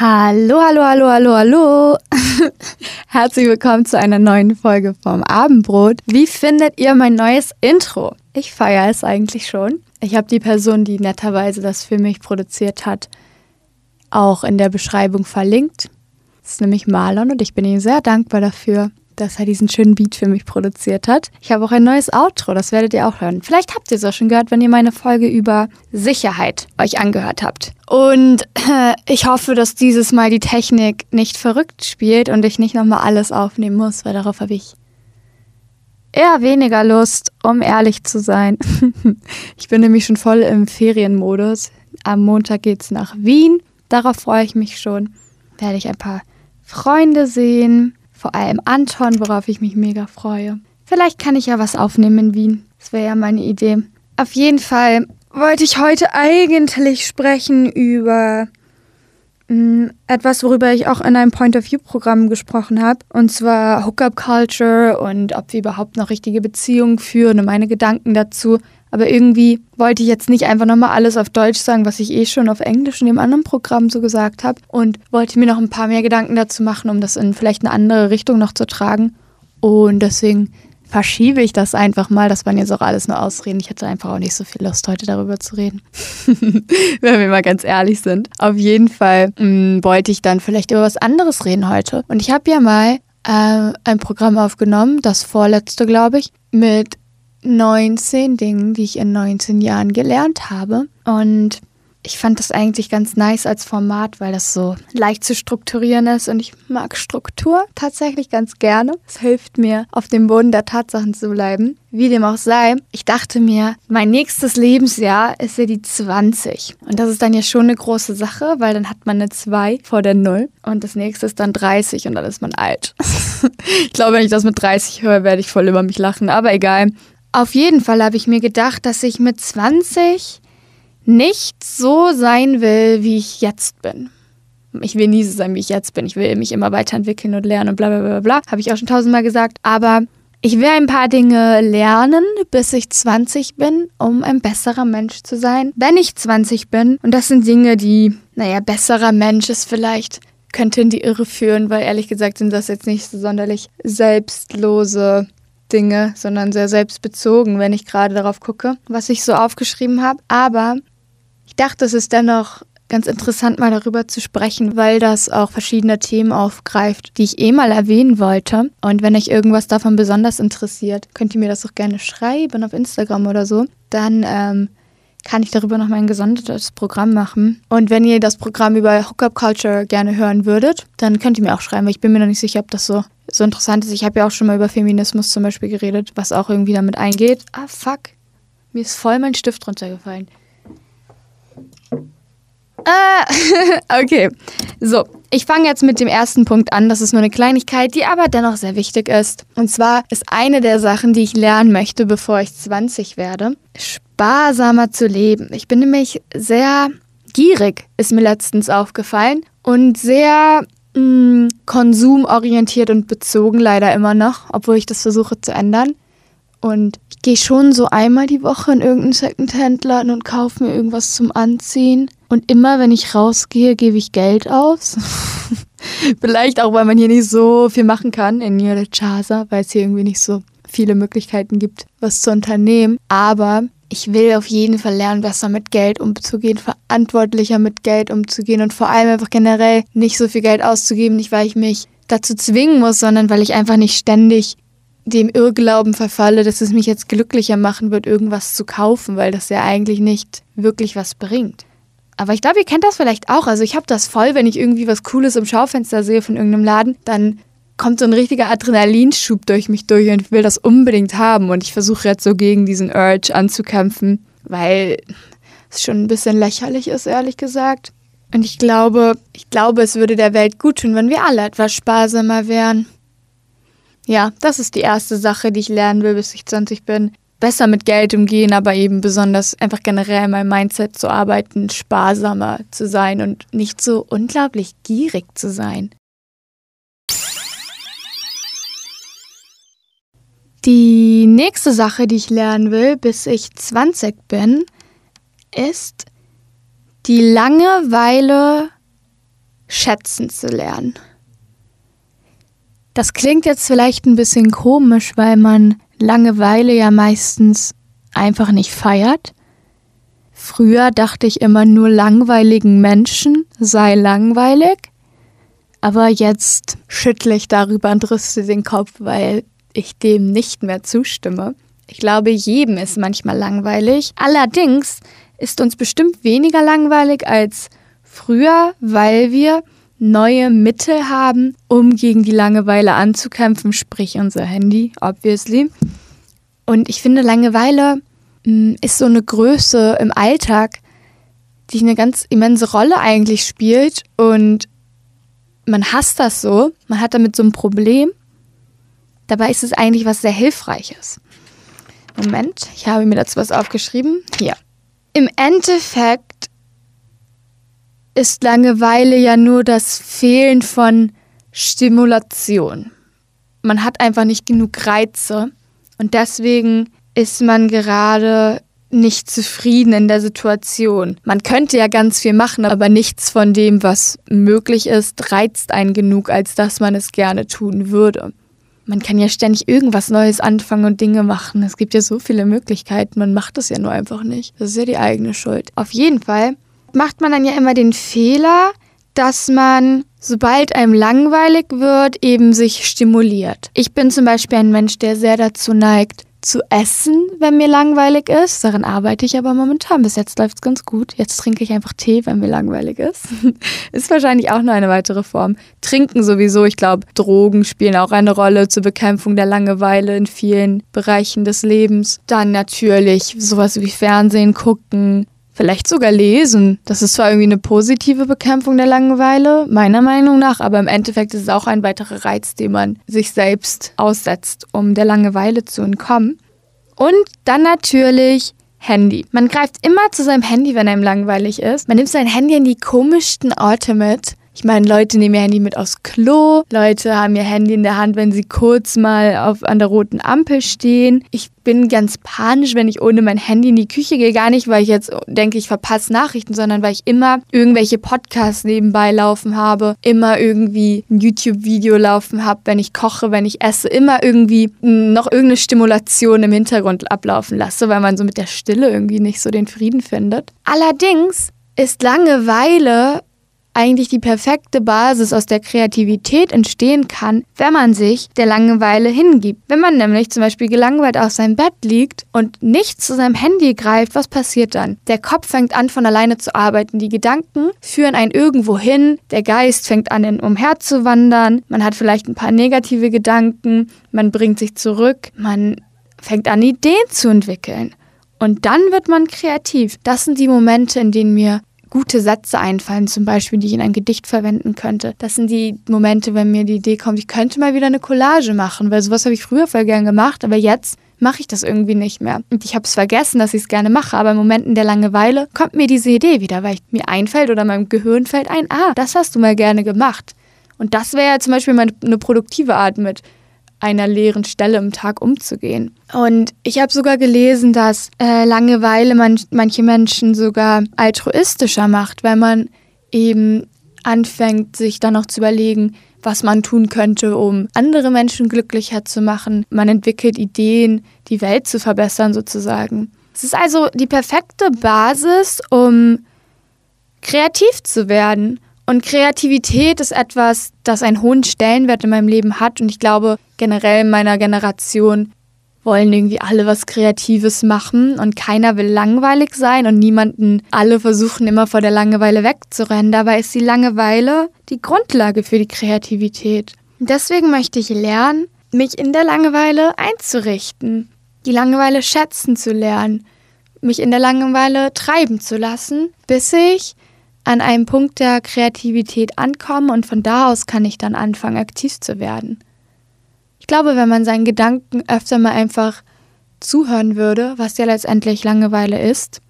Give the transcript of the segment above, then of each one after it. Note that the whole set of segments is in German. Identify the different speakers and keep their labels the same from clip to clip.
Speaker 1: Hallo, hallo, hallo, hallo, hallo. Herzlich willkommen zu einer neuen Folge vom Abendbrot. Wie findet ihr mein neues Intro? Ich feiere es eigentlich schon. Ich habe die Person, die netterweise das für mich produziert hat, auch in der Beschreibung verlinkt. Das ist nämlich Marlon und ich bin ihm sehr dankbar dafür dass er diesen schönen Beat für mich produziert hat. Ich habe auch ein neues Outro, das werdet ihr auch hören. Vielleicht habt ihr es auch schon gehört, wenn ihr meine Folge über Sicherheit euch angehört habt. Und ich hoffe, dass dieses Mal die Technik nicht verrückt spielt und ich nicht nochmal alles aufnehmen muss, weil darauf habe ich eher weniger Lust, um ehrlich zu sein. ich bin nämlich schon voll im Ferienmodus. Am Montag geht's nach Wien. Darauf freue ich mich schon. Werde ich ein paar Freunde sehen, vor allem Anton, worauf ich mich mega freue. Vielleicht kann ich ja was aufnehmen in Wien. Das wäre ja meine Idee. Auf jeden Fall wollte ich heute eigentlich sprechen über mh, mm, etwas, worüber ich auch in einem Point-of-View-Programm gesprochen habe. Und zwar Hookup-Culture und ob wir überhaupt noch richtige Beziehungen führen und meine Gedanken dazu. Aber irgendwie wollte ich jetzt nicht einfach nochmal alles auf Deutsch sagen, was ich eh schon auf Englisch in dem anderen Programm so gesagt habe. Und wollte mir noch ein paar mehr Gedanken dazu machen, um das in vielleicht eine andere Richtung noch zu tragen. Und deswegen verschiebe ich das einfach mal. Das waren jetzt auch alles nur Ausreden. Ich hatte einfach auch nicht so viel Lust, heute darüber zu reden. Wenn wir mal ganz ehrlich sind. Auf jeden Fall mh, hm, wollte ich dann vielleicht über was anderes reden heute. Und ich habe ja mal äh, ein Programm aufgenommen, das vorletzte, glaube ich, mit 19 Dingen, die ich in 19 Jahren gelernt habe. Und ich fand das eigentlich ganz nice als Format, weil das so leicht zu strukturieren ist und ich mag Struktur tatsächlich ganz gerne. Es hilft mir, auf dem Boden der Tatsachen zu bleiben. Wie dem auch sei, ich dachte mir, mein nächstes Lebensjahr ist ja die 20. Und das ist dann ja schon eine große Sache, weil dann hat man eine 2 vor der 0 und das nächste ist dann 30 und dann ist man alt. ich glaube, wenn ich das mit 30 höre, werde ich voll über mich lachen, aber egal. Auf jeden Fall habe ich mir gedacht, dass ich mit 20 nicht so sein will, wie ich jetzt bin. Ich will nie so sein, wie ich jetzt bin. Ich will mich immer weiterentwickeln und lernen und bla bla bla bla. Habe ich auch schon tausendmal gesagt. Aber ich will ein paar Dinge lernen, bis ich 20 bin, um ein besserer Mensch zu sein, wenn ich 20 bin. Und das sind Dinge, die, naja, besserer Mensch ist vielleicht, könnte in die Irre führen, weil ehrlich gesagt sind das jetzt nicht so sonderlich selbstlose Dinge, sondern sehr selbstbezogen, wenn ich gerade darauf gucke, was ich so aufgeschrieben habe. Aber ich dachte, es ist dennoch ganz interessant, mal darüber zu sprechen, weil das auch verschiedene Themen aufgreift, die ich eh mal erwähnen wollte. Und wenn euch irgendwas davon besonders interessiert, könnt ihr mir das auch gerne schreiben auf Instagram oder so. Dann ähm, kann ich darüber noch mal ein gesondertes Programm machen. Und wenn ihr das Programm über Hookup Culture gerne hören würdet, dann könnt ihr mir auch schreiben, weil ich bin mir noch nicht sicher, ob das so so interessant ist. Ich habe ja auch schon mal über Feminismus zum Beispiel geredet, was auch irgendwie damit eingeht. Ah, fuck. Mir ist voll mein Stift runtergefallen. Ah, okay. So, ich fange jetzt mit dem ersten Punkt an. Das ist nur eine Kleinigkeit, die aber dennoch sehr wichtig ist. Und zwar ist eine der Sachen, die ich lernen möchte, bevor ich 20 werde, sparsamer zu leben. Ich bin nämlich sehr gierig, ist mir letztens aufgefallen. Und sehr mh, mm, konsumorientiert und bezogen leider immer noch, obwohl ich das versuche zu ändern. Und ich gehe schon so einmal die Woche in irgendeinen Secondhand-Laden und kaufe mir irgendwas zum Anziehen. Und immer, wenn ich rausgehe, gebe ich Geld aus. Vielleicht auch, weil man hier nicht so viel machen kann in New Chaza, weil es hier irgendwie nicht so viele Möglichkeiten gibt, was zu unternehmen. Aber ich will auf jeden Fall lernen, besser mit Geld umzugehen, verantwortlicher mit Geld umzugehen und vor allem einfach generell nicht so viel Geld auszugeben, nicht weil ich mich dazu zwingen muss, sondern weil ich einfach nicht ständig dem Irrglauben verfalle, dass es mich jetzt glücklicher machen wird, irgendwas zu kaufen, weil das ja eigentlich nicht wirklich was bringt. Aber ich glaube, ihr kennt das vielleicht auch. Also ich habe das voll, wenn ich irgendwie was Cooles im Schaufenster sehe von irgendeinem Laden, dann kommt so ein richtiger Adrenalinschub durch mich durch und ich will das unbedingt haben. Und ich versuche jetzt so gegen diesen Urge anzukämpfen, weil es schon ein bisschen lächerlich ist, ehrlich gesagt. Und ich glaube, ich glaube, es würde der Welt gut tun, wenn wir alle etwas sparsamer wären. Ja, das ist die erste Sache, die ich lernen will, bis ich 20 bin. Besser mit Geld umgehen, aber eben besonders einfach generell mein Mindset zu arbeiten, sparsamer zu sein und nicht so unglaublich gierig zu sein. Die nächste Sache, die ich lernen will, bis ich 20 bin, ist die Langeweile schätzen zu lernen. Das klingt jetzt vielleicht ein bisschen komisch, weil man Langeweile ja meistens einfach nicht feiert. Früher dachte ich immer nur langweiligen Menschen sei langweilig, aber jetzt schüttle ich darüber und rüste den Kopf, weil ich dem nicht mehr zustimme. Ich glaube, jedem ist manchmal langweilig. Allerdings ist uns bestimmt weniger langweilig als früher, weil wir neue Mittel haben, um gegen die Langeweile anzukämpfen, sprich unser Handy, obviously. Und ich finde, Langeweile mh, mm, ist so eine Größe im Alltag, die eine ganz immense Rolle eigentlich spielt. Und man hasst das so, man hat damit so ein Problem. Dabei ist es eigentlich was sehr Hilfreiches. Moment, ich habe mir dazu was aufgeschrieben. Hier. Im Endeffekt ist Langeweile ja nur das Fehlen von Stimulation. Man hat einfach nicht genug Reize und deswegen ist man gerade nicht zufrieden in der Situation. Man könnte ja ganz viel machen, aber nichts von dem, was möglich ist, reizt einen genug, als dass man es gerne tun würde. Man kann ja ständig irgendwas Neues anfangen und Dinge machen. Es gibt ja so viele Möglichkeiten, man macht es ja nur einfach nicht. Das ist ja die eigene Schuld. Auf jeden Fall macht man dann ja immer den Fehler, dass man, sobald einem langweilig wird, eben sich stimuliert. Ich bin zum Beispiel ein Mensch, der sehr dazu neigt, zu essen, wenn mir langweilig ist. Daran arbeite ich aber momentan. Bis jetzt läuft es ganz gut. Jetzt trinke ich einfach Tee, wenn mir langweilig ist. ist wahrscheinlich auch nur eine weitere Form. Trinken sowieso. Ich glaube, Drogen spielen auch eine Rolle zur Bekämpfung der Langeweile in vielen Bereichen des Lebens. Dann natürlich sowas wie Fernsehen gucken, Vielleicht sogar lesen. Das ist zwar irgendwie eine positive Bekämpfung der Langeweile, meiner Meinung nach, aber im Endeffekt ist es auch ein weiterer Reiz, den man sich selbst aussetzt, um der Langeweile zu entkommen. Und dann natürlich Handy. Man greift immer zu seinem Handy, wenn einem langweilig ist. Man nimmt sein Handy in die komischsten Orte mit. Ich meine, Leute nehmen ihr Handy mit aufs Klo, Leute haben ihr Handy in der Hand, wenn sie kurz mal auf, an der roten Ampel stehen. Ich bin ganz panisch, wenn ich ohne mein Handy in die Küche gehe. Gar nicht, weil ich jetzt denke, ich verpasse Nachrichten, sondern weil ich immer irgendwelche Podcasts nebenbei laufen habe, immer irgendwie ein YouTube-Video laufen habe, wenn ich koche, wenn ich esse, immer irgendwie noch irgendeine Stimulation im Hintergrund ablaufen lasse, weil man so mit der Stille irgendwie nicht so den Frieden findet. Allerdings ist Langeweile eigentlich die perfekte Basis aus der Kreativität entstehen kann, wenn man sich der Langeweile hingibt. Wenn man nämlich zum Beispiel gelangweilt auf seinem Bett liegt und nicht zu seinem Handy greift, was passiert dann? Der Kopf fängt an von alleine zu arbeiten, die Gedanken führen einen irgendwo hin, der Geist fängt an umherzuwandern, man hat vielleicht ein paar negative Gedanken, man bringt sich zurück, man fängt an Ideen zu entwickeln. Und dann wird man kreativ. Das sind die Momente, in denen mir gute Sätze einfallen, zum Beispiel, die ich in ein Gedicht verwenden könnte. Das sind die Momente, wenn mir die Idee kommt, ich könnte mal wieder eine Collage machen, weil sowas habe ich früher voll gern gemacht, aber jetzt mache ich das irgendwie nicht mehr. Und ich habe es vergessen, dass ich es gerne mache, aber in Momenten der Langeweile kommt mir diese Idee wieder, weil mir einfällt oder meinem Gehirn fällt ein, ah, das hast du mal gerne gemacht. Und das wäre ja zum Beispiel mal eine produktive Art mit einer leeren Stelle im Tag umzugehen. Und ich habe sogar gelesen, dass äh, Langeweile man, manche Menschen sogar altruistischer macht, weil man eben anfängt, sich dann noch zu überlegen, was man tun könnte, um andere Menschen glücklicher zu machen. Man entwickelt Ideen, die Welt zu verbessern sozusagen. Es ist also die perfekte Basis, um kreativ zu werden und Kreativität ist etwas, das einen hohen Stellenwert in meinem Leben hat. Und ich glaube, generell in meiner Generation wollen irgendwie alle was Kreatives machen und keiner will langweilig sein und niemanden, alle versuchen immer vor der Langeweile wegzurennen. Dabei ist die Langeweile die Grundlage für die Kreativität. deswegen möchte ich lernen, mich in der Langeweile einzurichten, die Langeweile schätzen zu lernen, mich in der Langeweile treiben zu lassen, bis ich an einem Punkt der Kreativität ankommen und von da aus kann ich dann anfangen, aktiv zu werden. Ich glaube, wenn man seinen Gedanken öfter mal einfach zuhören würde, was ja letztendlich Langeweile ist,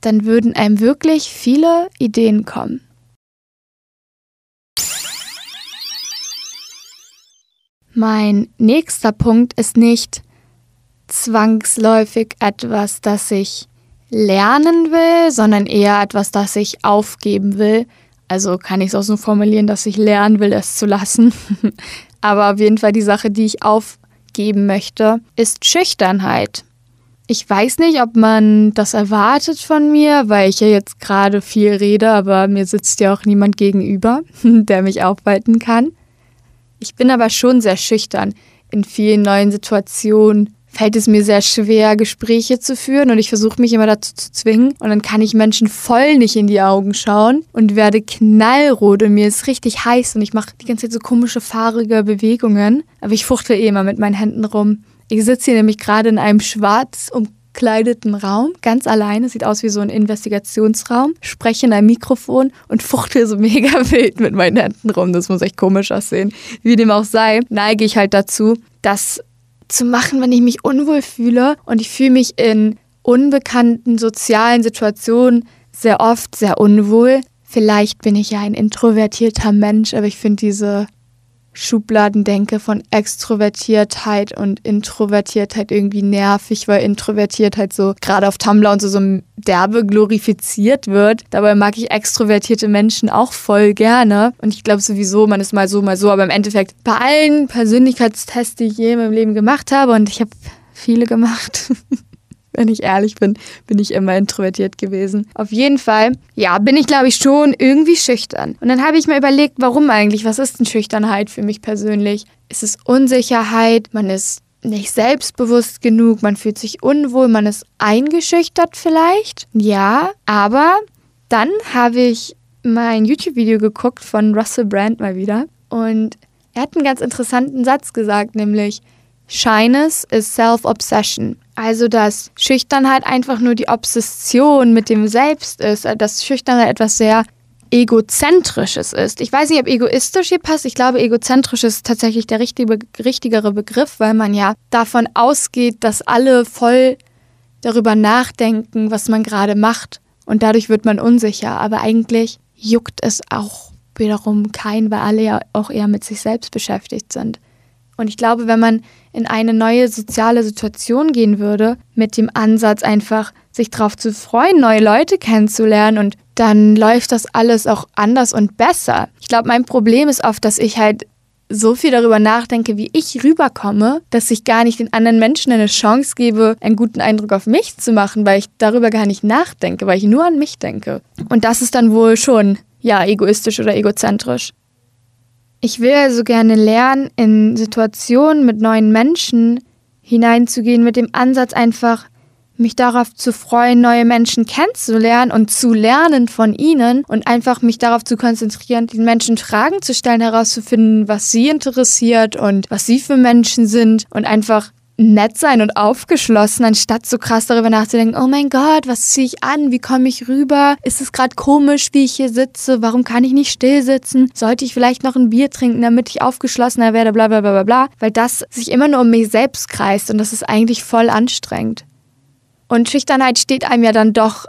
Speaker 1: dann würden einem wirklich viele Ideen kommen. Mein nächster Punkt ist nicht zwangsläufig etwas, das ich lernen will, sondern eher etwas, das ich aufgeben will, Also kann ich es auch so formulieren, dass ich lernen will, es zu lassen. Aber auf jeden Fall die Sache, die ich aufgeben möchte, ist Schüchternheit. Ich weiß nicht, ob man das erwartet von mir, weil ich ja jetzt gerade viel rede, aber mir sitzt ja auch niemand gegenüber, der mich aufhalten kann. Ich bin aber schon sehr schüchtern. In vielen neuen Situationen fällt es mir sehr schwer, Gespräche zu führen und ich versuche mich immer dazu zu zwingen und dann kann ich Menschen voll nicht in die Augen schauen und werde knallrot und mir ist richtig heiß und ich mache die ganze Zeit so komische, fahrige Bewegungen, aber ich fuchtel eh immer mit meinen Händen rum. Ich sitze hier nämlich gerade in einem schwarz umkleideten Raum, ganz alleine, sieht aus wie so ein Investigationsraum, spreche in einem Mikrofon und fuchtel so mega wild mit meinen Händen rum. Das muss echt komisch aussehen. Wie dem auch sei, neige ich halt dazu, das zu machen, wenn ich mich unwohl fühle und ich fühle mich in unbekannten sozialen Situationen sehr oft sehr unwohl. Vielleicht bin ich ja ein introvertierter Mensch, aber ich finde diese Schubladen denke von Extrovertiertheit und Introvertiertheit irgendwie nervig, weil Introvertiertheit so gerade auf Tumblr und so, so derbe glorifiziert wird. Dabei mag ich extrovertierte Menschen auch voll gerne. Und ich glaube sowieso, man ist mal so, mal so. Aber im Endeffekt, bei allen Persönlichkeitstests, die ich je in meinem Leben gemacht habe, und ich habe viele gemacht, wenn ich ehrlich bin, bin ich immer introvertiert gewesen. Auf jeden Fall, ja, bin ich, glaube ich, schon irgendwie schüchtern. Und dann habe ich mir überlegt, warum eigentlich? Was ist denn Schüchternheit für mich persönlich? Ist es Unsicherheit? Man ist nicht selbstbewusst genug, man fühlt sich unwohl, man ist eingeschüchtert vielleicht. Ja, aber dann habe ich mein YouTube-Video geguckt von Russell Brand mal wieder und er hat einen ganz interessanten Satz gesagt, nämlich Shyness is self-obsession. Also, dass Schüchternheit einfach nur die Obsession mit dem Selbst ist, äh, dass Schüchternheit etwas sehr egozentrisches ist. Ich weiß nicht, ob egoistisch hier passt. Ich glaube, egozentrisch ist tatsächlich der richtige, richtigere Begriff, weil man ja davon ausgeht, dass alle voll darüber nachdenken, was man gerade macht. Und dadurch wird man unsicher. Aber eigentlich juckt es auch wiederum kein, weil alle ja auch eher mit sich selbst beschäftigt sind. Und ich glaube, wenn man in eine neue soziale Situation gehen würde, mit dem Ansatz einfach sich darauf zu freuen, neue Leute kennenzulernen und dann läuft das alles auch anders und besser. Ich glaube, mein Problem ist oft, dass ich halt so viel darüber nachdenke, wie ich rüberkomme, dass ich gar nicht den anderen Menschen eine Chance gebe, einen guten Eindruck auf mich zu machen, weil ich darüber gar nicht nachdenke, weil ich nur an mich denke. Und das ist dann wohl schon, ja, egoistisch oder egozentrisch. Ich will also gerne lernen, in Situationen mit neuen Menschen hineinzugehen, mit dem Ansatz einfach, mich darauf zu freuen, neue Menschen kennenzulernen und zu lernen von ihnen und einfach mich darauf zu konzentrieren, den Menschen Fragen zu stellen, herauszufinden, was sie interessiert und was sie für Menschen sind und einfach nett sein und aufgeschlossen, anstatt so krass darüber nachzudenken, oh mein Gott, was ziehe ich an? Wie komme ich rüber? Ist es gerade komisch, wie ich hier sitze? Warum kann ich nicht still sitzen? Sollte ich vielleicht noch ein Bier trinken, damit ich aufgeschlossener werde? Bla bla bla bla bla. Weil das sich immer nur um mich selbst kreist und das ist eigentlich voll anstrengend. Und Schüchternheit steht einem ja dann doch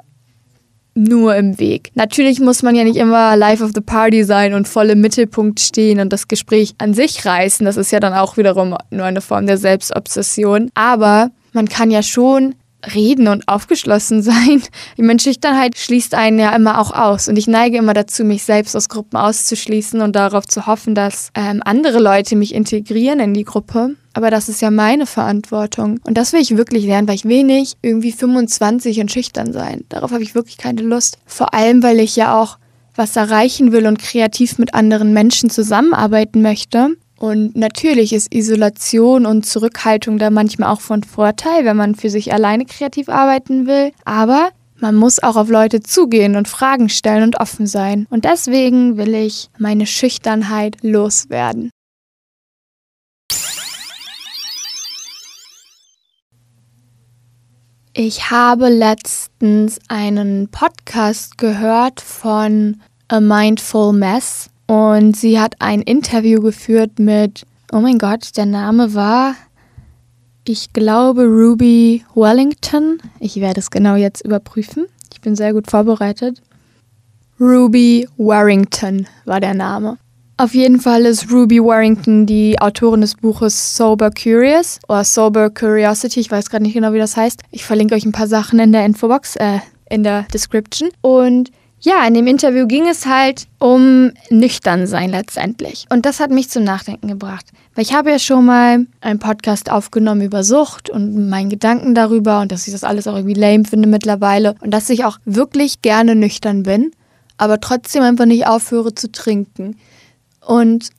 Speaker 1: nur im Weg. Natürlich muss man ja nicht immer live of the party sein und voll im Mittelpunkt stehen und das Gespräch an sich reißen. Das ist ja dann auch wiederum nur eine Form der Selbstobsession. Aber man kann ja schon reden und aufgeschlossen sein. Die Menschlichkeit schließt einen ja immer auch aus. Und ich neige immer dazu, mich selbst aus Gruppen auszuschließen und darauf zu hoffen, dass ähm, andere Leute mich integrieren in die Gruppe. Aber das ist ja meine Verantwortung. Und das will ich wirklich lernen, weil ich nicht irgendwie 25 und schüchtern sein. Darauf habe ich wirklich keine Lust. Vor allem, weil ich ja auch was erreichen will und kreativ mit anderen Menschen zusammenarbeiten möchte. Und natürlich ist Isolation und Zurückhaltung da manchmal auch von Vorteil, wenn man für sich alleine kreativ arbeiten will. Aber man muss auch auf Leute zugehen und Fragen stellen und offen sein. Und deswegen will ich meine Schüchternheit loswerden. Ich habe letztens einen Podcast gehört von A Mindful Mess und sie hat ein Interview geführt mit, oh mein Gott, der Name war, ich glaube, Ruby Wellington. Ich werde es genau jetzt überprüfen. Ich bin sehr gut vorbereitet. Ruby Warrington war der Name. Auf jeden Fall ist Ruby Warrington die Autorin des Buches Sober Curious oder Sober Curiosity. Ich weiß gerade nicht genau, wie das heißt. Ich verlinke euch ein paar Sachen in der Infobox, äh, in der Description. Und ja, in dem Interview ging es halt um nüchtern sein letztendlich. Und das hat mich zum Nachdenken gebracht. Weil ich habe ja schon mal einen Podcast aufgenommen über Sucht und meinen Gedanken darüber und dass ich das alles auch irgendwie lame finde mittlerweile und dass ich auch wirklich gerne nüchtern bin, aber trotzdem einfach nicht aufhöre zu trinken. Und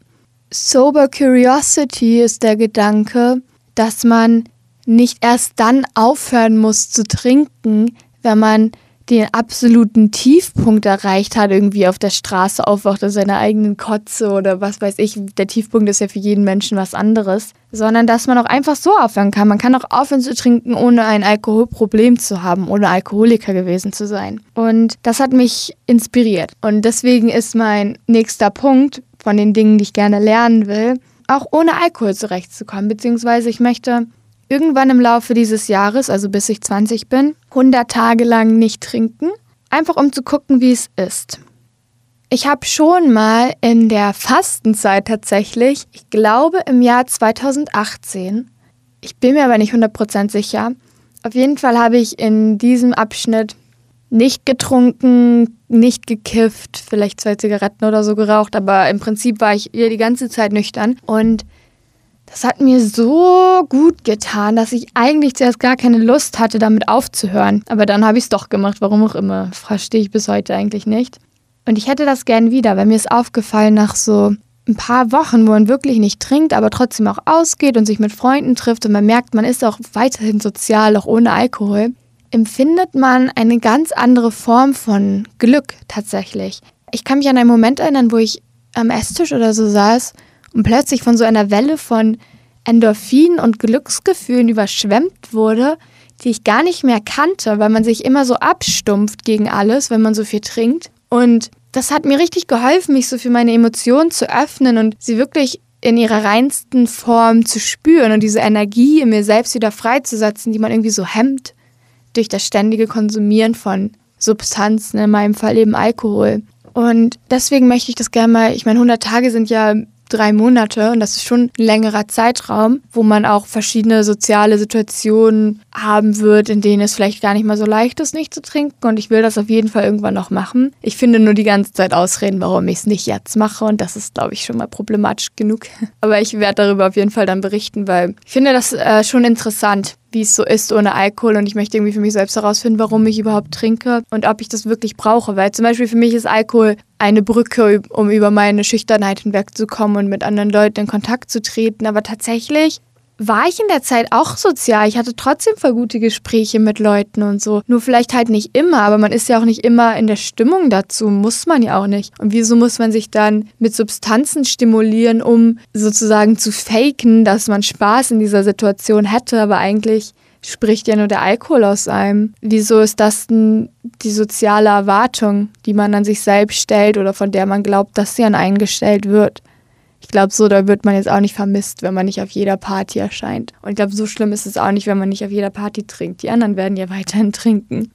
Speaker 1: Sober Curiosity ist der Gedanke, dass man nicht erst dann aufhören muss zu trinken, wenn man den absoluten Tiefpunkt erreicht hat, irgendwie auf der Straße aufwacht aus seiner eigenen Kotze oder was weiß ich. Der Tiefpunkt ist ja für jeden Menschen was anderes. Sondern dass man auch einfach so aufhören kann. Man kann auch aufhören zu trinken, ohne ein Alkoholproblem zu haben, ohne Alkoholiker gewesen zu sein. Und das hat mich inspiriert. Und deswegen ist mein nächster Punkt von den Dingen, die ich gerne lernen will, auch ohne Alkohol zurechtzukommen. Beziehungsweise ich möchte irgendwann im Laufe dieses Jahres, also bis ich 20 bin, 100 Tage lang nicht trinken, einfach um zu gucken, wie es ist. Ich habe schon mal in der Fastenzeit tatsächlich, ich glaube im Jahr 2018, ich bin mir aber nicht 100% sicher, auf jeden Fall habe ich in diesem Abschnitt nicht getrunken, nicht gekifft, vielleicht zwei Zigaretten oder so geraucht, aber im Prinzip war ich hier die ganze Zeit nüchtern und das hat mir so gut getan, dass ich eigentlich zuerst gar keine Lust hatte, damit aufzuhören. Aber dann habe ich es doch gemacht, warum auch immer. Verstehe ich bis heute eigentlich nicht. Und ich hätte das gern wieder, weil mir ist aufgefallen, nach so ein paar Wochen, wo man wirklich nicht trinkt, aber trotzdem auch ausgeht und sich mit Freunden trifft und man merkt, man ist auch weiterhin sozial, auch ohne Alkohol, empfindet man eine ganz andere Form von Glück tatsächlich. Ich kann mich an einen Moment erinnern, wo ich am Esstisch oder so saß und plötzlich von so einer Welle von Endorphin und Glücksgefühlen überschwemmt wurde, die ich gar nicht mehr kannte, weil man sich immer so abstumpft gegen alles, wenn man so viel trinkt. Und das hat mir richtig geholfen, mich so für meine Emotionen zu öffnen und sie wirklich in ihrer reinsten Form zu spüren und diese Energie in mir selbst wieder freizusetzen, die man irgendwie so hemmt durch das ständige Konsumieren von Substanzen, in meinem Fall eben Alkohol. Und deswegen möchte ich das gerne mal, ich meine, 100 Tage sind ja drei Monate und das ist schon ein längerer Zeitraum, wo man auch verschiedene soziale Situationen haben wird, in denen es vielleicht gar nicht mal so leicht ist, nicht zu trinken und ich will das auf jeden Fall irgendwann noch machen. Ich finde nur die ganze Zeit Ausreden, warum ich es nicht jetzt mache und das ist, glaube ich, schon mal problematisch genug. Aber ich werde darüber auf jeden Fall dann berichten, weil ich finde das äh, schon interessant, wie es so ist ohne Alkohol und ich möchte irgendwie für mich selbst herausfinden, warum ich überhaupt trinke und ob ich das wirklich brauche. Weil zum Beispiel für mich ist Alkohol eine Brücke, um über meine Schüchternheit hinwegzukommen und mit anderen Leuten in Kontakt zu treten. Aber tatsächlich war ich in der Zeit auch sozial. Ich hatte trotzdem voll gute Gespräche mit Leuten und so. Nur vielleicht halt nicht immer, aber man ist ja auch nicht immer in der Stimmung dazu. Muss man ja auch nicht. Und wieso muss man sich dann mit Substanzen stimulieren, um sozusagen zu faken, dass man Spaß in dieser Situation hätte, aber eigentlich spricht ja nur der Alkohol aus einem. Wieso ist das denn die soziale Erwartung, die man an sich selbst stellt oder von der man glaubt, dass sie an einen gestellt wird? Ich glaube, so da wird man jetzt auch nicht vermisst, wenn man nicht auf jeder Party erscheint. Und ich glaube, so schlimm ist es auch nicht, wenn man nicht auf jeder Party trinkt. Die anderen werden ja weiterhin trinken.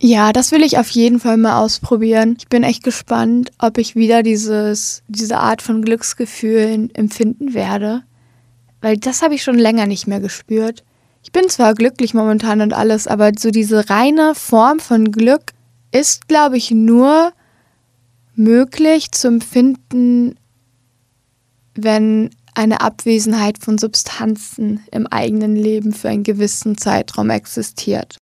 Speaker 1: Ja, das will ich auf jeden Fall mal ausprobieren. Ich bin echt gespannt, ob ich wieder dieses, diese Art von Glücksgefühlen empfinden werde. Weil das habe ich schon länger nicht mehr gespürt. Ich bin zwar glücklich momentan und alles, aber so diese reine Form von Glück ist, glaube ich, nur möglich zu empfinden, wenn eine Abwesenheit von Substanzen im eigenen Leben für einen gewissen Zeitraum existiert.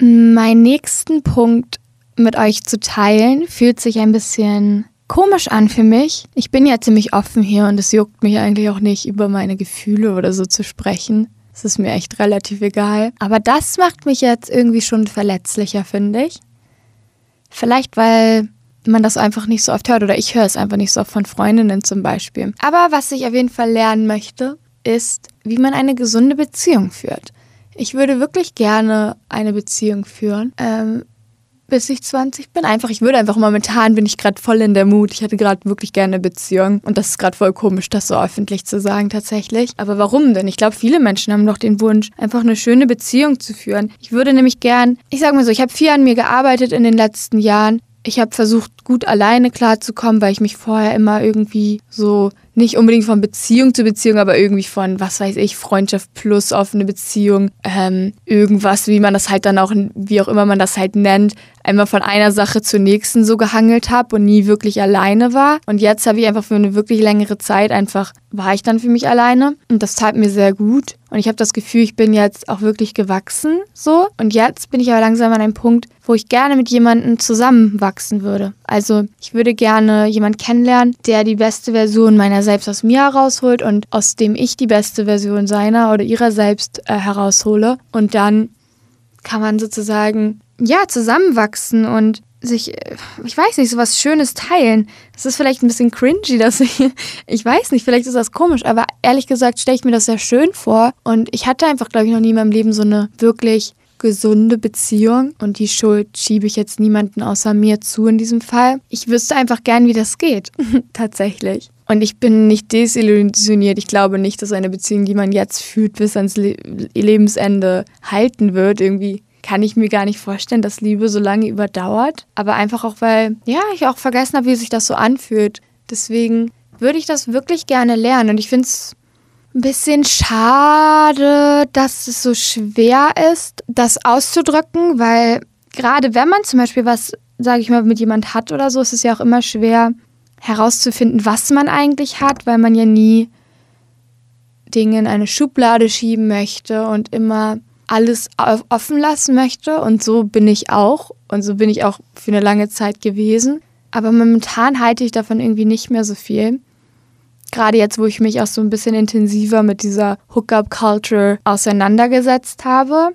Speaker 1: Mein nächsten Punkt mit euch zu teilen fühlt sich ein bisschen komisch an für mich. Ich bin ja ziemlich offen hier und es juckt mich eigentlich auch nicht, über meine Gefühle oder so zu sprechen. Es ist mir echt relativ egal. Aber das macht mich jetzt irgendwie schon verletzlicher, finde ich. Vielleicht, weil man das einfach nicht so oft hört oder ich höre es einfach nicht so oft von Freundinnen zum Beispiel. Aber was ich auf jeden Fall lernen möchte, ist, wie man eine gesunde Beziehung führt. Ich würde wirklich gerne eine Beziehung führen. Ähm, bis ich 20 bin. Einfach, ich würde einfach momentan bin ich gerade voll in der Mut. Ich hätte gerade wirklich gerne eine Beziehung. Und das ist gerade voll komisch, das so öffentlich zu sagen tatsächlich. Aber warum denn? Ich glaube, viele Menschen haben doch den Wunsch, einfach eine schöne Beziehung zu führen. Ich würde nämlich gern, ich sage mal so, ich habe viel an mir gearbeitet in den letzten Jahren. Ich habe versucht, gut alleine klarzukommen, weil ich mich vorher immer irgendwie so nicht unbedingt von Beziehung zu Beziehung, aber irgendwie von, was weiß ich, Freundschaft plus offene Beziehung, ähm, irgendwas, wie man das halt dann auch, wie auch immer man das halt nennt, einmal von einer Sache zur nächsten so gehangelt habe und nie wirklich alleine war. Und jetzt habe ich einfach für eine wirklich längere Zeit einfach, war ich dann für mich alleine und das tat mir sehr gut. Und ich habe das Gefühl, ich bin jetzt auch wirklich gewachsen so. Und jetzt bin ich aber langsam an einem Punkt, wo ich gerne mit jemandem zusammenwachsen würde. Also ich würde gerne jemanden kennenlernen, der die beste Version meiner selbst aus mir herausholt und aus dem ich die beste Version seiner oder ihrer selbst äh, heraushole. Und dann kann man sozusagen ja zusammenwachsen und sich, ich weiß nicht, so was Schönes teilen. Das ist vielleicht ein bisschen cringy, dass ich, ich weiß nicht, vielleicht ist das komisch, aber ehrlich gesagt stelle ich mir das sehr schön vor. Und ich hatte einfach, glaube ich, noch nie in meinem Leben so eine wirklich gesunde Beziehung und die Schuld schiebe ich jetzt niemanden außer mir zu in diesem Fall. Ich wüsste einfach gern, wie das geht. Tatsächlich. Und ich bin nicht desillusioniert. Ich glaube nicht, dass eine Beziehung, die man jetzt führt, bis ans Le Lebensende halten wird. Irgendwie kann ich mir gar nicht vorstellen, dass Liebe so lange überdauert. Aber einfach auch, weil, ja, ich auch vergessen habe, wie sich das so anfühlt. Deswegen würde ich das wirklich gerne lernen. Und ich finde es ein bisschen schade, dass es so schwer ist, das auszudrücken, weil gerade wenn man zum Beispiel was, sage ich mal, mit jemand hat oder so, ist es ja auch immer schwer herauszufinden, was man eigentlich hat, weil man ja nie Dinge in eine Schublade schieben möchte und immer alles offen lassen möchte. Und so bin ich auch. Und so bin ich auch für eine lange Zeit gewesen. Aber momentan halte ich davon irgendwie nicht mehr so viel. Gerade jetzt, wo ich mich auch so ein bisschen intensiver mit dieser Hookup-Culture auseinandergesetzt habe.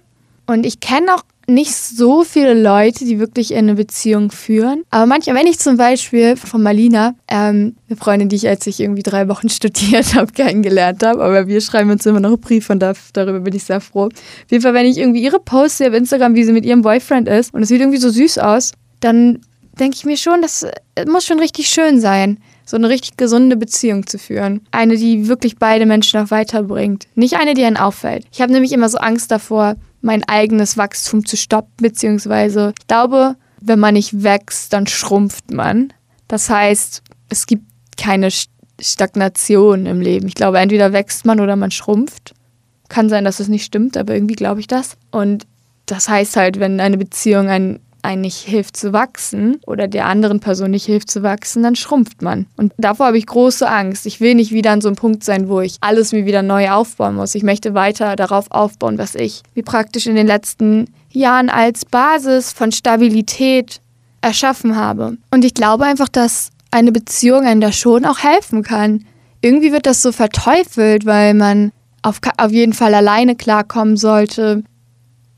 Speaker 1: Und ich kenne auch nicht so viele Leute, die wirklich eine Beziehung führen. Aber manchmal, wenn ich zum Beispiel von Malina, ähm, eine Freundin, die ich, als ich irgendwie drei Wochen studiert habe, kennengelernt habe, aber wir schreiben uns immer noch einen Brief und darüber bin ich sehr froh. Auf jeden Fall, wenn ich irgendwie ihre Posts sehe auf Instagram, wie sie mit ihrem Boyfriend ist und es sieht irgendwie so süß aus, dann denke ich mir schon, das muss schon richtig schön sein so eine richtig gesunde Beziehung zu führen. Eine, die wirklich beide Menschen auch weiterbringt. Nicht eine, die einen auffällt. Ich habe nämlich immer so Angst davor, mein eigenes Wachstum zu stoppen, beziehungsweise ich glaube, wenn man nicht wächst, dann schrumpft man. Das heißt, es gibt keine Stagnation im Leben. Ich glaube, entweder wächst man oder man schrumpft. Kann sein, dass es nicht stimmt, aber irgendwie glaube ich das. Und das heißt halt, wenn eine Beziehung ein einen nicht hilft zu wachsen oder der anderen Person nicht hilft zu wachsen, dann schrumpft man. Und davor habe ich große Angst. Ich will nicht wieder an so einem Punkt sein, wo ich alles mir wieder neu aufbauen muss. Ich möchte weiter darauf aufbauen, was ich wie praktisch in den letzten Jahren als Basis von Stabilität erschaffen habe. Und ich glaube einfach, dass eine Beziehung einem da schon auch helfen kann. Irgendwie wird das so verteufelt, weil man auf, auf jeden Fall alleine klarkommen sollte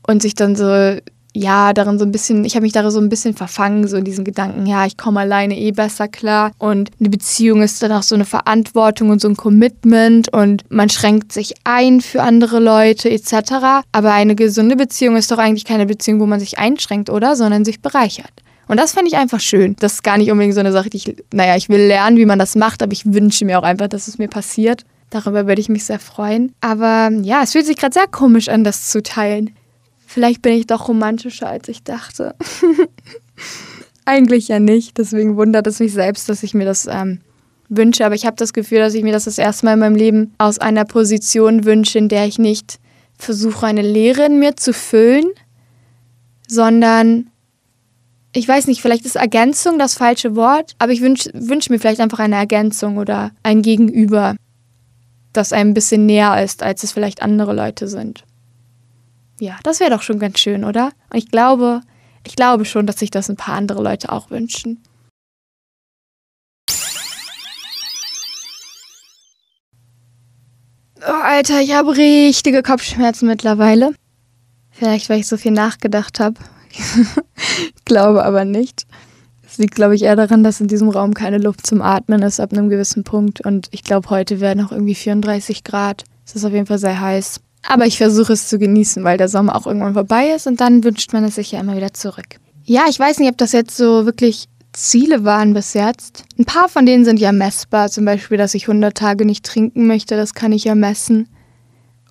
Speaker 1: und sich dann so ja, darin so ein bisschen, ich habe mich darin so ein bisschen verfangen, so in diesen Gedanken, ja, ich komme alleine eh besser klar. Und eine Beziehung ist dann auch so eine Verantwortung und so ein Commitment und man schränkt sich ein für andere Leute etc. Aber eine gesunde Beziehung ist doch eigentlich keine Beziehung, wo man sich einschränkt, oder? Sondern sich bereichert. Und das fände ich einfach schön. Das ist gar nicht unbedingt so eine Sache, die ich, naja, ich will lernen, wie man das macht, aber ich wünsche mir auch einfach, dass es mir passiert. Darüber würde ich mich sehr freuen. Aber ja, es fühlt sich gerade sehr komisch an, das zu teilen. Vielleicht bin ich doch romantischer, als ich dachte. Eigentlich ja nicht. Deswegen wundert es mich selbst, dass ich mir das ähm, wünsche. Aber ich habe das Gefühl, dass ich mir das das erste Mal in meinem Leben aus einer Position wünsche, in der ich nicht versuche, eine Lehre in mir zu füllen, sondern ich weiß nicht, vielleicht ist Ergänzung das falsche Wort, aber ich wünsche wünsch mir vielleicht einfach eine Ergänzung oder ein Gegenüber, das einem ein bisschen näher ist, als es vielleicht andere Leute sind. Ja, das wäre doch schon ganz schön, oder? Und ich glaube, ich glaube schon, dass sich das ein paar andere Leute auch wünschen. Oh, Alter, ich habe richtige Kopfschmerzen mittlerweile. Vielleicht, weil ich so viel nachgedacht habe. ich glaube aber nicht. Es liegt, glaube ich, eher daran, dass in diesem Raum keine Luft zum Atmen ist ab einem gewissen Punkt. Und ich glaube, heute werden auch irgendwie 34 Grad. Es ist auf jeden Fall sehr heiß. Aber ich versuche es zu genießen, weil der Sommer auch irgendwann vorbei ist und dann wünscht man es sich ja immer wieder zurück. Ja, ich weiß nicht, ob das jetzt so wirklich Ziele waren bis jetzt. Ein paar von denen sind ja messbar, zum Beispiel, dass ich 100 Tage nicht trinken möchte, das kann ich ja messen.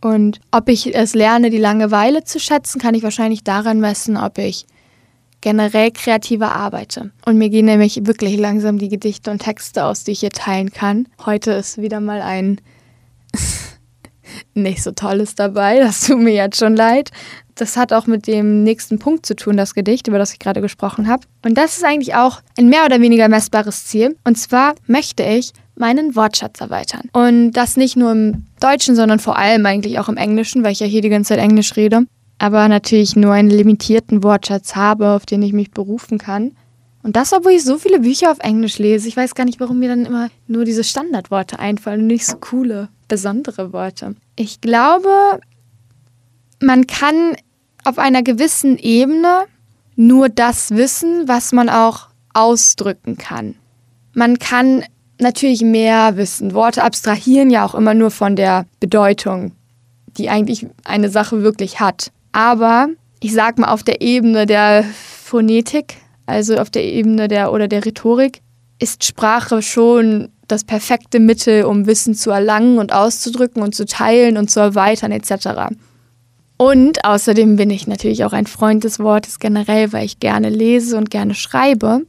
Speaker 1: Und ob ich es lerne, die Langeweile zu schätzen, kann ich wahrscheinlich daran messen, ob ich generell kreativer arbeite. Und mir gehen nämlich wirklich langsam die Gedichte und Texte aus, die ich hier teilen kann. Heute ist wieder mal ein nicht so tolles dabei, das tut mir jetzt schon leid. Das hat auch mit dem nächsten Punkt zu tun, das Gedicht, über das ich gerade gesprochen habe. Und das ist eigentlich auch ein mehr oder weniger messbares Ziel. Und zwar möchte ich meinen Wortschatz erweitern. Und das nicht nur im Deutschen, sondern vor allem eigentlich auch im Englischen, weil ich ja hier die ganze Zeit Englisch rede. Aber natürlich nur einen limitierten Wortschatz habe, auf den ich mich berufen kann. Und das, obwohl ich so viele Bücher auf Englisch lese. Ich weiß gar nicht, warum mir dann immer nur diese Standardworte einfallen und nicht so coole, besondere Worte. Ich glaube, man kann auf einer gewissen Ebene nur das wissen, was man auch ausdrücken kann. Man kann natürlich mehr wissen. Worte abstrahieren ja auch immer nur von der Bedeutung, die eigentlich eine Sache wirklich hat. Aber ich sag mal, auf der Ebene der Phonetik, also auf der Ebene der oder der Rhetorik, ist Sprache schon das perfekte Mittel, um Wissen zu erlangen und auszudrücken und zu teilen und zu erweitern etc. Und außerdem bin ich natürlich auch ein Freund des Wortes generell, weil ich gerne lese und gerne schreibe.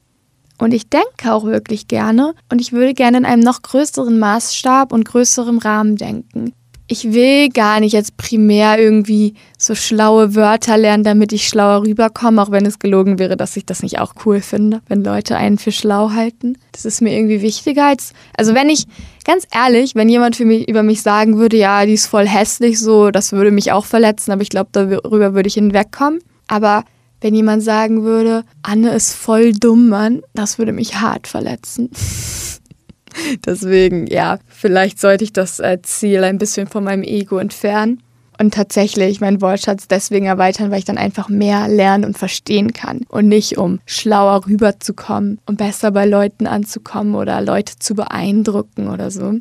Speaker 1: Und ich denke auch wirklich gerne und ich würde gerne in einem noch größeren Maßstab und größerem Rahmen denken. Ich will gar nicht jetzt primär irgendwie so schlaue Wörter lernen, damit ich schlauer rüberkomme, auch wenn es gelogen wäre, dass ich das nicht auch cool finde, wenn Leute einen für schlau halten. Das ist mir irgendwie wichtiger als, also wenn ich, ganz ehrlich, wenn jemand für mich, über mich sagen würde, ja, die ist voll hässlich, so, das würde mich auch verletzen, aber ich glaube, darüber würde ich hinwegkommen. Aber wenn jemand sagen würde, Anne ist voll dumm, Mann, das würde mich hart verletzen. Deswegen, ja, vielleicht sollte ich das äh, Ziel ein bisschen von meinem Ego entfernen und tatsächlich meinen Wortschatz deswegen erweitern, weil ich dann einfach mehr lernen und verstehen kann und nicht um schlauer rüberzukommen und besser bei Leuten anzukommen oder Leute zu beeindrucken oder so.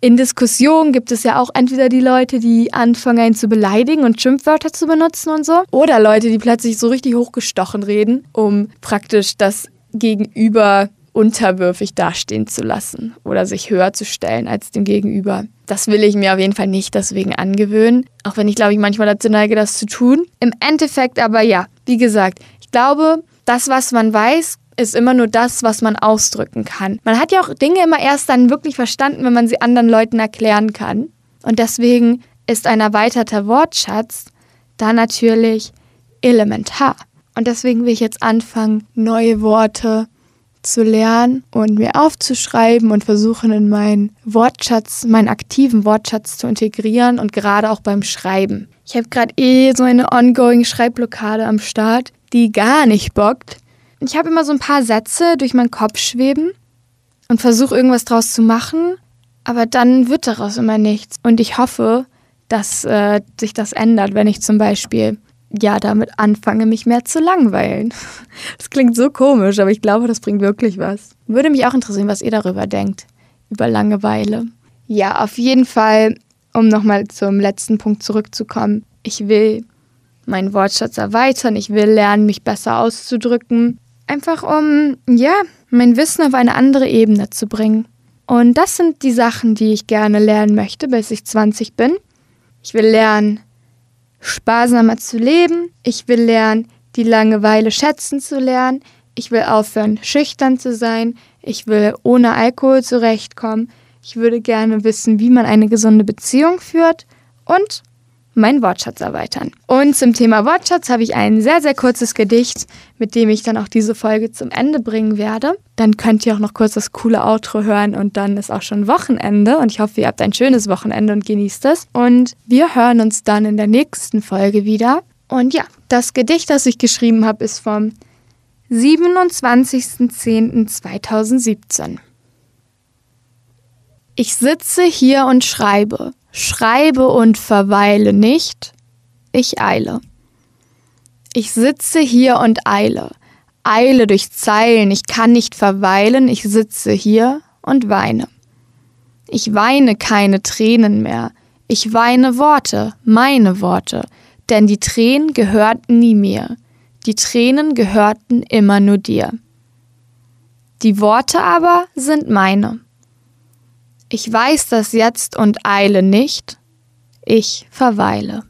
Speaker 1: In Diskussionen gibt es ja auch entweder die Leute, die anfangen, einen zu beleidigen und Schimpfwörter zu benutzen und so, oder Leute, die plötzlich so richtig hochgestochen reden, um praktisch das Gegenüber unterwürfig dastehen zu lassen oder sich höher zu stellen als dem Gegenüber. Das will ich mir auf jeden Fall nicht deswegen angewöhnen, auch wenn ich glaube ich manchmal dazu neige, das zu tun. Im Endeffekt aber ja, wie gesagt, ich glaube, das, was man weiß, ist immer nur das, was man ausdrücken kann. Man hat ja auch Dinge immer erst dann wirklich verstanden, wenn man sie anderen Leuten erklären kann. Und deswegen ist ein erweiterter Wortschatz da natürlich elementar. Und deswegen will ich jetzt anfangen, neue Worte zu lernen und mir aufzuschreiben und versuchen in meinen Wortschatz, meinen aktiven Wortschatz zu integrieren und gerade auch beim Schreiben. Ich habe gerade eh so eine ongoing Schreibblockade am Start, die gar nicht bockt, ich habe immer so ein paar Sätze durch meinen Kopf schweben und versuche irgendwas draus zu machen, aber dann wird daraus immer nichts. Und ich hoffe, dass äh, sich das ändert, wenn ich zum Beispiel ja damit anfange, mich mehr zu langweilen. Das klingt so komisch, aber ich glaube, das bringt wirklich was. Würde mich auch interessieren, was ihr darüber denkt, über Langeweile. Ja, auf jeden Fall, um nochmal zum letzten Punkt zurückzukommen. Ich will meinen Wortschatz erweitern, ich will lernen, mich besser auszudrücken Einfach um, ja, mein Wissen auf eine andere Ebene zu bringen. Und das sind die Sachen, die ich gerne lernen möchte, bis ich 20 bin. Ich will lernen, sparsamer zu leben. Ich will lernen, die Langeweile schätzen zu lernen. Ich will aufhören, schüchtern zu sein. Ich will ohne Alkohol zurechtkommen. Ich würde gerne wissen, wie man eine gesunde Beziehung führt. Und meinen Wortschatz erweitern. Und zum Thema Wortschatz habe ich ein sehr, sehr kurzes Gedicht, mit dem ich dann auch diese Folge zum Ende bringen werde. Dann könnt ihr auch noch kurz das coole Outro hören und dann ist auch schon Wochenende und ich hoffe, ihr habt ein schönes Wochenende und genießt es. Und wir hören uns dann in der nächsten Folge wieder. Und ja, das Gedicht, das ich geschrieben habe, ist vom 27.10.2017. Ich sitze hier und schreibe Schreibe und verweile nicht, ich eile. Ich sitze hier und eile, eile durch Zeilen, ich kann nicht verweilen, ich sitze hier und weine. Ich weine keine Tränen mehr, ich weine Worte, meine Worte, denn die Tränen gehörten nie mir, die Tränen gehörten immer nur dir. Die Worte aber sind meine. Ich weiß das jetzt und eile nicht, ich verweile.